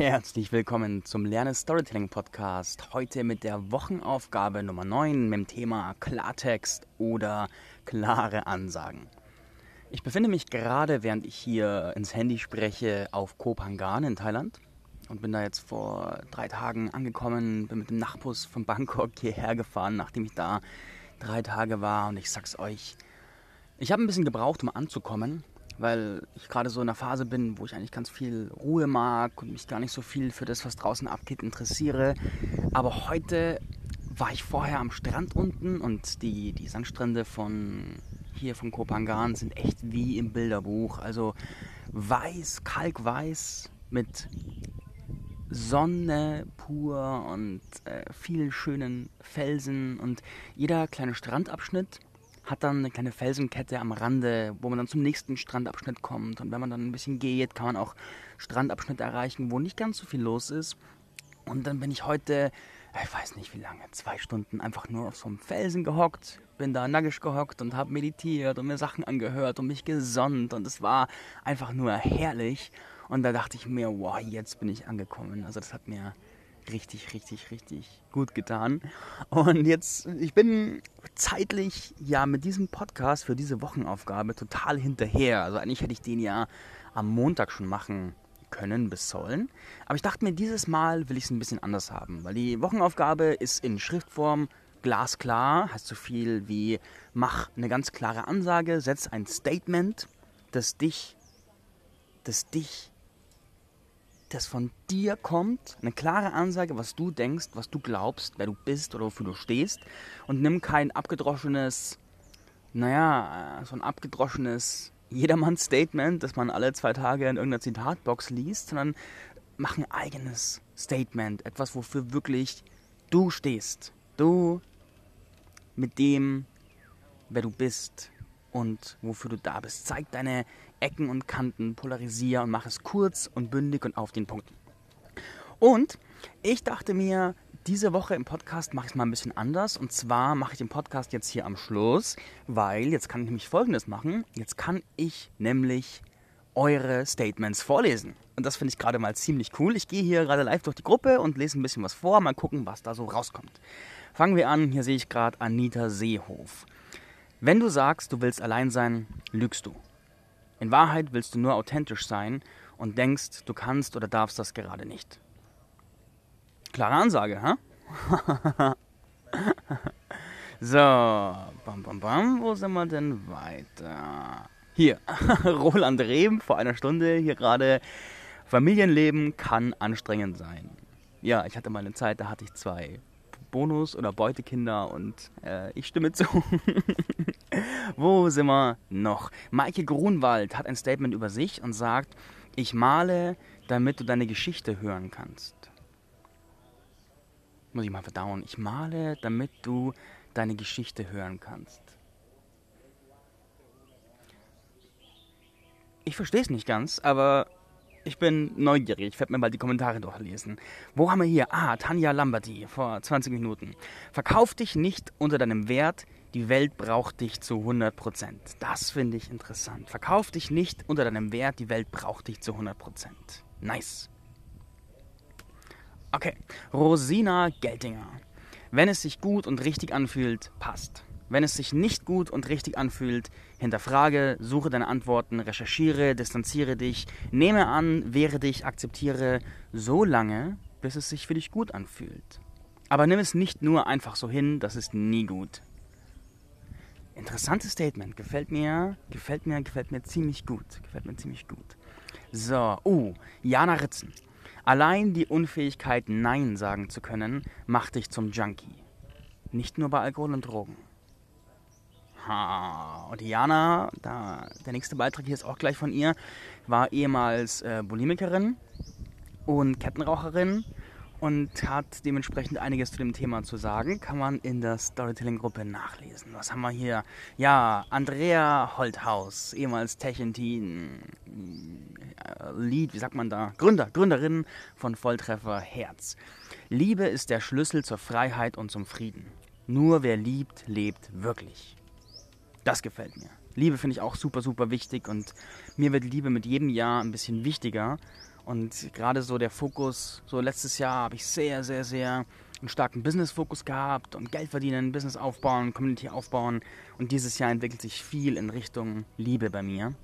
Herzlich willkommen zum Lerne Storytelling Podcast. Heute mit der Wochenaufgabe Nummer 9 mit dem Thema Klartext oder klare Ansagen. Ich befinde mich gerade, während ich hier ins Handy spreche, auf Koh Phangan in Thailand und bin da jetzt vor drei Tagen angekommen, bin mit dem Nachtbus von Bangkok hierher gefahren, nachdem ich da drei Tage war und ich sag's euch, ich habe ein bisschen gebraucht, um anzukommen, weil ich gerade so in einer Phase bin, wo ich eigentlich ganz viel Ruhe mag und mich gar nicht so viel für das, was draußen abgeht, interessiere. Aber heute war ich vorher am Strand unten und die, die Sandstrände von hier von Kopangan sind echt wie im Bilderbuch. Also weiß, kalkweiß mit Sonne pur und äh, vielen schönen Felsen und jeder kleine Strandabschnitt hat dann eine kleine Felsenkette am Rande, wo man dann zum nächsten Strandabschnitt kommt. Und wenn man dann ein bisschen geht, kann man auch Strandabschnitte erreichen, wo nicht ganz so viel los ist. Und dann bin ich heute, ich weiß nicht wie lange, zwei Stunden einfach nur auf so einem Felsen gehockt, bin da nackig gehockt und habe meditiert und mir Sachen angehört und mich gesonnt. Und es war einfach nur herrlich. Und da dachte ich mir, wow, jetzt bin ich angekommen. Also das hat mir richtig, richtig, richtig gut getan. Und jetzt, ich bin zeitlich ja mit diesem Podcast für diese Wochenaufgabe total hinterher. Also eigentlich hätte ich den ja am Montag schon machen können bis sollen. Aber ich dachte mir, dieses Mal will ich es ein bisschen anders haben, weil die Wochenaufgabe ist in Schriftform glasklar, heißt so viel wie mach eine ganz klare Ansage, setz ein Statement, das dich, das dich das von dir kommt, eine klare Ansage, was du denkst, was du glaubst, wer du bist oder wofür du stehst und nimm kein abgedroschenes, naja, so ein abgedroschenes Jedermanns-Statement, das man alle zwei Tage in irgendeiner Zitatbox liest, sondern mach ein eigenes Statement, etwas, wofür wirklich du stehst. Du mit dem, wer du bist und wofür du da bist. Zeig deine Ecken und Kanten, polarisiere und mache es kurz und bündig und auf den Punkt. Und ich dachte mir, diese Woche im Podcast mache ich es mal ein bisschen anders. Und zwar mache ich den Podcast jetzt hier am Schluss, weil jetzt kann ich nämlich Folgendes machen. Jetzt kann ich nämlich eure Statements vorlesen. Und das finde ich gerade mal ziemlich cool. Ich gehe hier gerade live durch die Gruppe und lese ein bisschen was vor. Mal gucken, was da so rauskommt. Fangen wir an. Hier sehe ich gerade Anita Seehof. Wenn du sagst, du willst allein sein, lügst du. In Wahrheit willst du nur authentisch sein und denkst, du kannst oder darfst das gerade nicht. Klare Ansage, hä? so, bam, bam, bam, wo sind wir denn weiter? Hier, Roland Rehm vor einer Stunde hier gerade. Familienleben kann anstrengend sein. Ja, ich hatte mal eine Zeit, da hatte ich zwei Bonus- oder Beutekinder und äh, ich stimme zu. Wo sind wir noch? Maike Grunwald hat ein Statement über sich und sagt, ich male, damit du deine Geschichte hören kannst. Muss ich mal verdauen. Ich male, damit du deine Geschichte hören kannst. Ich verstehe es nicht ganz, aber ich bin neugierig. Ich werde mir mal die Kommentare durchlesen. Wo haben wir hier? Ah, Tanja Lamberti vor 20 Minuten. Verkauf dich nicht unter deinem Wert. Die Welt braucht dich zu 100%. Das finde ich interessant. Verkauf dich nicht unter deinem Wert. Die Welt braucht dich zu 100%. Nice. Okay. Rosina Geltinger. Wenn es sich gut und richtig anfühlt, passt. Wenn es sich nicht gut und richtig anfühlt, hinterfrage, suche deine Antworten, recherchiere, distanziere dich, nehme an, wehre dich, akzeptiere, so lange, bis es sich für dich gut anfühlt. Aber nimm es nicht nur einfach so hin, das ist nie gut. Interessantes Statement, gefällt mir, gefällt mir, gefällt mir ziemlich gut, gefällt mir ziemlich gut. So, uh, Jana Ritzen. Allein die Unfähigkeit, Nein sagen zu können, macht dich zum Junkie. Nicht nur bei Alkohol und Drogen. Ha. Und Diana, da, der nächste Beitrag hier ist auch gleich von ihr, war ehemals äh, Bulimikerin und Kettenraucherin und hat dementsprechend einiges zu dem Thema zu sagen. Kann man in der Storytelling-Gruppe nachlesen. Was haben wir hier? Ja, Andrea Holthaus, ehemals Techentin, äh, Lead, wie sagt man da? Gründer, Gründerin von Volltreffer Herz. Liebe ist der Schlüssel zur Freiheit und zum Frieden. Nur wer liebt, lebt wirklich. Das gefällt mir. Liebe finde ich auch super, super wichtig und mir wird Liebe mit jedem Jahr ein bisschen wichtiger. Und gerade so der Fokus, so letztes Jahr habe ich sehr, sehr, sehr einen starken Business-Fokus gehabt und Geld verdienen, Business aufbauen, Community aufbauen. Und dieses Jahr entwickelt sich viel in Richtung Liebe bei mir.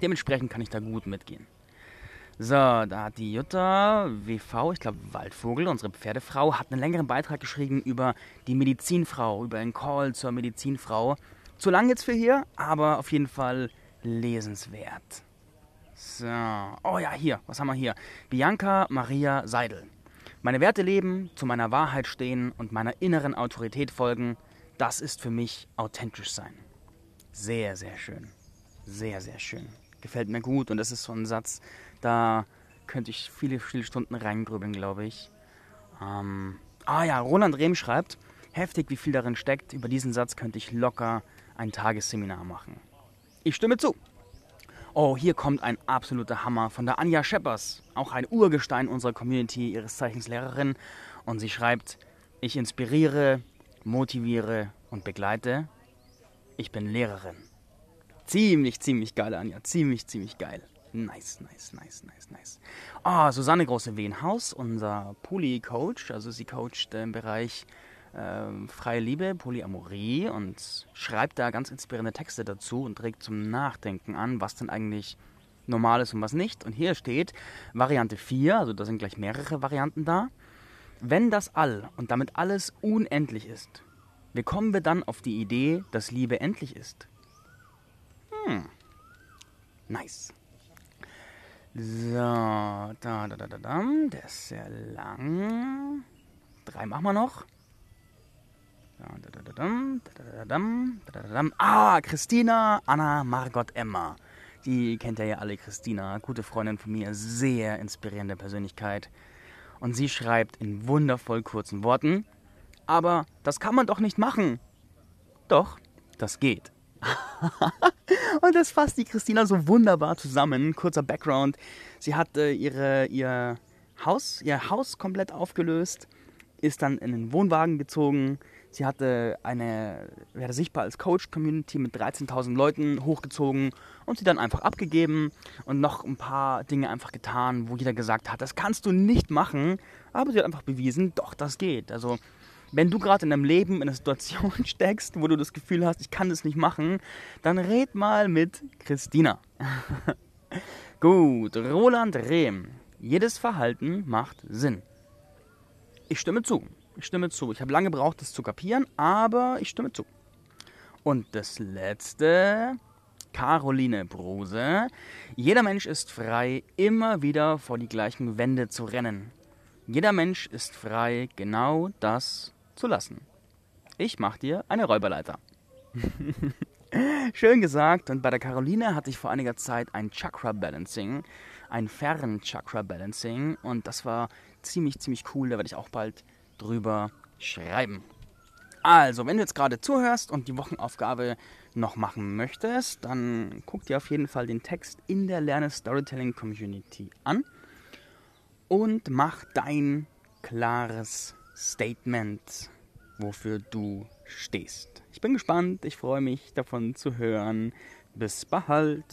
Dementsprechend kann ich da gut mitgehen. So, da hat die Jutta WV, ich glaube Waldvogel, unsere Pferdefrau, hat einen längeren Beitrag geschrieben über die Medizinfrau, über einen Call zur Medizinfrau. Zu lang jetzt für hier, aber auf jeden Fall lesenswert. So, oh ja, hier, was haben wir hier? Bianca Maria Seidel. Meine Werte leben, zu meiner Wahrheit stehen und meiner inneren Autorität folgen, das ist für mich authentisch sein. Sehr, sehr schön. Sehr, sehr schön. Gefällt mir gut und das ist so ein Satz, da könnte ich viele, viele Stunden reingrübeln, glaube ich. Ähm, ah ja, Roland Rehm schreibt, heftig wie viel darin steckt, über diesen Satz könnte ich locker ein Tagesseminar machen. Ich stimme zu. Oh, hier kommt ein absoluter Hammer von der Anja Scheppers, auch ein Urgestein unserer Community, ihres Zeichens Lehrerin. Und sie schreibt, ich inspiriere, motiviere und begleite. Ich bin Lehrerin. Ziemlich, ziemlich geil, Anja. Ziemlich, ziemlich geil. Nice, nice, nice, nice, nice. Oh, Susanne Große-Wehenhaus, unser Poly-Coach. Also sie coacht im Bereich äh, freie Liebe, Polyamorie und schreibt da ganz inspirierende Texte dazu und regt zum Nachdenken an, was denn eigentlich normal ist und was nicht. Und hier steht Variante 4, also da sind gleich mehrere Varianten da. Wenn das All und damit alles unendlich ist, wie kommen wir dann auf die Idee, dass Liebe endlich ist? Hm. Nice. So, da, da, da, da, da. Der ist sehr lang. Drei machen wir noch. Ah, Christina, Anna, Margot, Emma. Die kennt ihr ja alle, Christina. Gute Freundin von mir, sehr inspirierende Persönlichkeit. Und sie schreibt in wundervoll kurzen Worten, aber das kann man doch nicht machen. Doch, das geht. und das fasst die Christina so wunderbar zusammen. Kurzer Background. Sie hat äh, ihre, ihr, Haus, ihr Haus komplett aufgelöst, ist dann in einen Wohnwagen gezogen. Sie hatte eine, werde sichtbar als Coach-Community mit 13.000 Leuten hochgezogen und sie dann einfach abgegeben und noch ein paar Dinge einfach getan, wo jeder gesagt hat, das kannst du nicht machen. Aber sie hat einfach bewiesen, doch, das geht. Also wenn du gerade in deinem Leben in einer Situation steckst, wo du das Gefühl hast, ich kann das nicht machen, dann red mal mit Christina. Gut, Roland Rehm. Jedes Verhalten macht Sinn. Ich stimme zu. Ich stimme zu. Ich habe lange gebraucht, das zu kapieren, aber ich stimme zu. Und das letzte, Caroline Bruse. Jeder Mensch ist frei, immer wieder vor die gleichen Wände zu rennen. Jeder Mensch ist frei, genau das zu lassen. Ich mach dir eine Räuberleiter. Schön gesagt. Und bei der Caroline hatte ich vor einiger Zeit ein Chakra Balancing, ein Fern-Chakra Balancing. Und das war ziemlich, ziemlich cool. Da werde ich auch bald drüber schreiben. Also, wenn du jetzt gerade zuhörst und die Wochenaufgabe noch machen möchtest, dann guck dir auf jeden Fall den Text in der Lerne Storytelling Community an und mach dein klares Statement, wofür du stehst. Ich bin gespannt, ich freue mich davon zu hören. Bis bald.